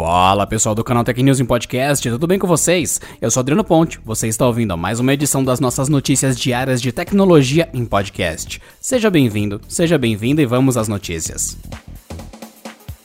Fala pessoal do canal Tech News em Podcast, tudo bem com vocês? Eu sou Adriano Ponte, você está ouvindo mais uma edição das nossas notícias diárias de tecnologia em podcast. Seja bem-vindo, seja bem-vinda e vamos às notícias.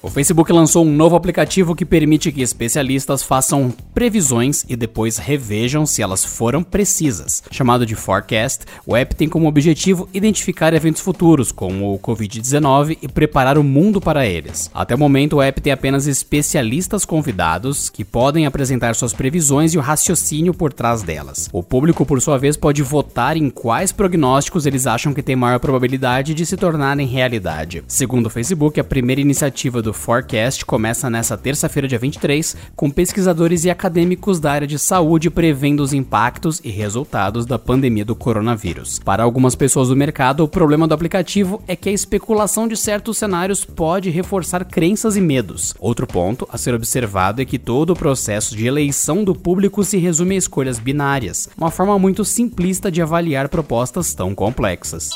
O Facebook lançou um novo aplicativo que permite que especialistas façam previsões e depois revejam se elas foram precisas. Chamado de Forecast, o app tem como objetivo identificar eventos futuros, como o Covid-19, e preparar o mundo para eles. Até o momento, o app tem apenas especialistas convidados que podem apresentar suas previsões e o raciocínio por trás delas. O público, por sua vez, pode votar em quais prognósticos eles acham que tem maior probabilidade de se tornarem realidade. Segundo o Facebook, a primeira iniciativa do Forecast começa nesta terça-feira, dia 23, com pesquisadores e acadêmicos da área de saúde prevendo os impactos e resultados da pandemia do coronavírus. Para algumas pessoas do mercado, o problema do aplicativo é que a especulação de certos cenários pode reforçar crenças e medos. Outro ponto a ser observado é que todo o processo de eleição do público se resume a escolhas binárias, uma forma muito simplista de avaliar propostas tão complexas.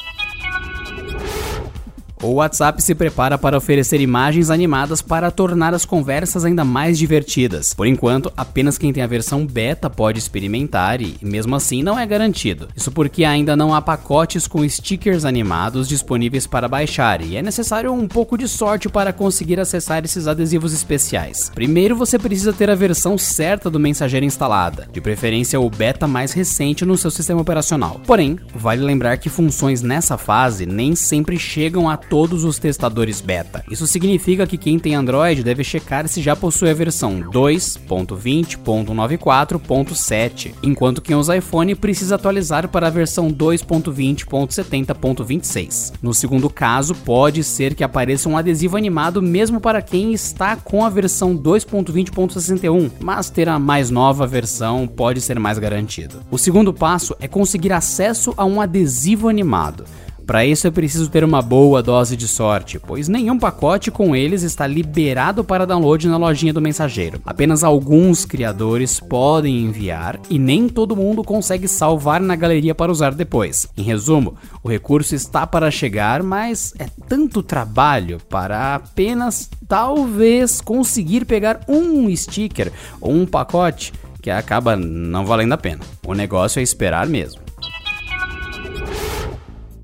O WhatsApp se prepara para oferecer imagens animadas para tornar as conversas ainda mais divertidas. Por enquanto, apenas quem tem a versão beta pode experimentar e, mesmo assim, não é garantido. Isso porque ainda não há pacotes com stickers animados disponíveis para baixar e é necessário um pouco de sorte para conseguir acessar esses adesivos especiais. Primeiro, você precisa ter a versão certa do mensageiro instalada, de preferência o beta mais recente no seu sistema operacional. Porém, vale lembrar que funções nessa fase nem sempre chegam a todos os testadores beta. Isso significa que quem tem Android deve checar se já possui a versão 2.20.94.7, enquanto quem usa iPhone precisa atualizar para a versão 2.20.70.26. No segundo caso, pode ser que apareça um adesivo animado mesmo para quem está com a versão 2.20.61, mas ter a mais nova versão pode ser mais garantido. O segundo passo é conseguir acesso a um adesivo animado. Para isso é preciso ter uma boa dose de sorte, pois nenhum pacote com eles está liberado para download na lojinha do mensageiro. Apenas alguns criadores podem enviar e nem todo mundo consegue salvar na galeria para usar depois. Em resumo, o recurso está para chegar, mas é tanto trabalho para apenas talvez conseguir pegar um sticker ou um pacote que acaba não valendo a pena. O negócio é esperar mesmo.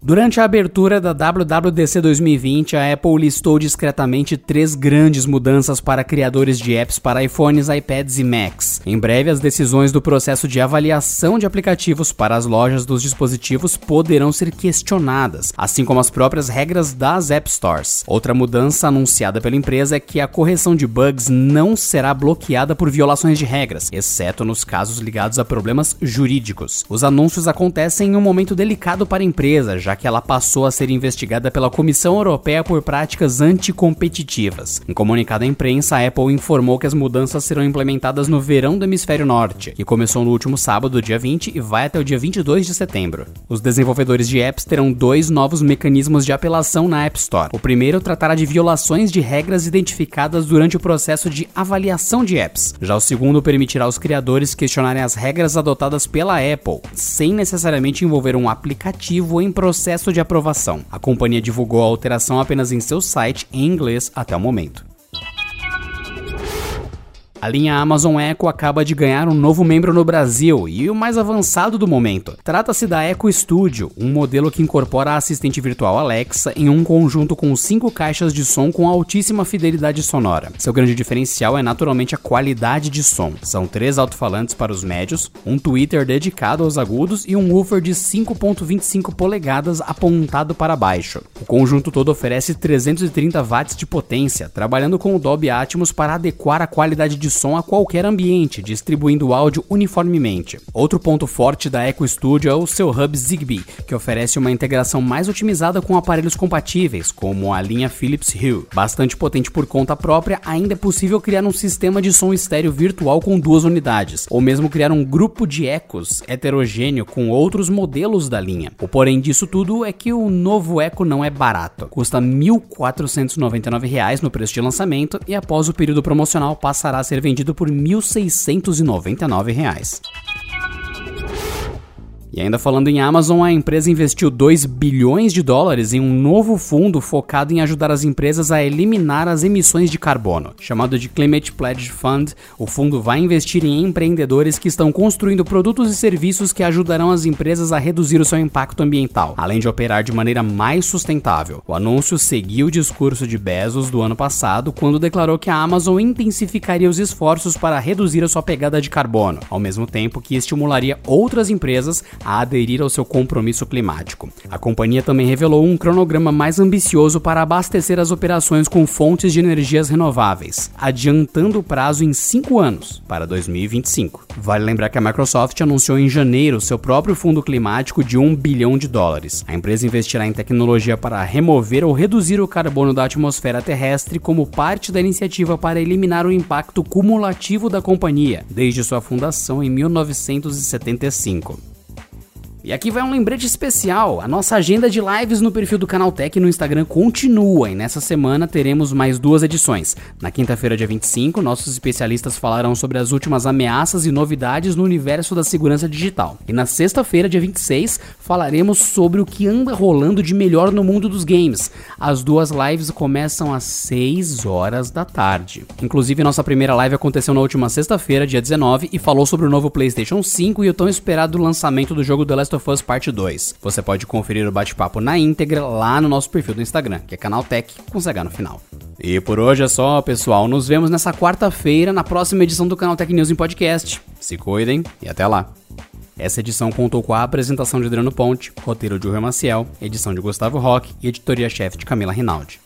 Durante a abertura da WWDC 2020, a Apple listou discretamente três grandes mudanças para criadores de apps para iPhones, iPads e Macs. Em breve, as decisões do processo de avaliação de aplicativos para as lojas dos dispositivos poderão ser questionadas, assim como as próprias regras das App Stores. Outra mudança anunciada pela empresa é que a correção de bugs não será bloqueada por violações de regras, exceto nos casos ligados a problemas jurídicos. Os anúncios acontecem em um momento delicado para a empresa, já que ela passou a ser investigada pela Comissão Europeia por práticas anticompetitivas. Em comunicado à imprensa, a Apple informou que as mudanças serão implementadas no verão do hemisfério norte, que começou no último sábado, dia 20, e vai até o dia 22 de setembro. Os desenvolvedores de apps terão dois novos mecanismos de apelação na App Store. O primeiro tratará de violações de regras identificadas durante o processo de avaliação de apps. Já o segundo permitirá aos criadores questionarem as regras adotadas pela Apple, sem necessariamente envolver um aplicativo em processo processo de aprovação. A companhia divulgou a alteração apenas em seu site em inglês até o momento. A linha Amazon Echo acaba de ganhar um novo membro no Brasil e o mais avançado do momento. Trata-se da Echo Studio, um modelo que incorpora a assistente virtual Alexa em um conjunto com cinco caixas de som com altíssima fidelidade sonora. Seu grande diferencial é naturalmente a qualidade de som. São três alto-falantes para os médios, um tweeter dedicado aos agudos e um woofer de 5.25 polegadas apontado para baixo. O conjunto todo oferece 330 watts de potência, trabalhando com o Dolby Atmos para adequar a qualidade de som a qualquer ambiente, distribuindo áudio uniformemente. Outro ponto forte da Echo Studio é o seu hub Zigbee, que oferece uma integração mais otimizada com aparelhos compatíveis, como a linha Philips Hue. Bastante potente por conta própria, ainda é possível criar um sistema de som estéreo virtual com duas unidades, ou mesmo criar um grupo de ecos heterogêneo com outros modelos da linha. O porém disso tudo é que o novo Echo não é barato. Custa R$ 1.499 no preço de lançamento e após o período promocional passará a ser ser vendido por R$ 1.699. E ainda falando em Amazon, a empresa investiu 2 bilhões de dólares em um novo fundo focado em ajudar as empresas a eliminar as emissões de carbono. Chamado de Climate Pledge Fund, o fundo vai investir em empreendedores que estão construindo produtos e serviços que ajudarão as empresas a reduzir o seu impacto ambiental, além de operar de maneira mais sustentável. O anúncio seguiu o discurso de Bezos do ano passado, quando declarou que a Amazon intensificaria os esforços para reduzir a sua pegada de carbono, ao mesmo tempo que estimularia outras empresas a aderir ao seu compromisso climático. A companhia também revelou um cronograma mais ambicioso para abastecer as operações com fontes de energias renováveis, adiantando o prazo em cinco anos, para 2025. Vale lembrar que a Microsoft anunciou em janeiro seu próprio fundo climático de 1 bilhão de dólares. A empresa investirá em tecnologia para remover ou reduzir o carbono da atmosfera terrestre como parte da iniciativa para eliminar o impacto cumulativo da companhia, desde sua fundação em 1975. E aqui vai um lembrete especial. A nossa agenda de lives no perfil do Canal Tech no Instagram continua e nessa semana teremos mais duas edições. Na quinta-feira, dia 25, nossos especialistas falarão sobre as últimas ameaças e novidades no universo da segurança digital. E na sexta-feira, dia 26, falaremos sobre o que anda rolando de melhor no mundo dos games. As duas lives começam às 6 horas da tarde. Inclusive, nossa primeira live aconteceu na última sexta-feira, dia 19, e falou sobre o novo PlayStation 5 e o tão esperado lançamento do jogo The Last of Us Parte 2. Você pode conferir o bate-papo na íntegra lá no nosso perfil do Instagram, que é Canaltech com CH no final. E por hoje é só, pessoal. Nos vemos nessa quarta-feira na próxima edição do Canal Tech News em podcast. Se cuidem e até lá. Essa edição contou com a apresentação de Adriano Ponte, roteiro de Rui Maciel, edição de Gustavo Roque e editoria-chefe de Camila Rinaldi.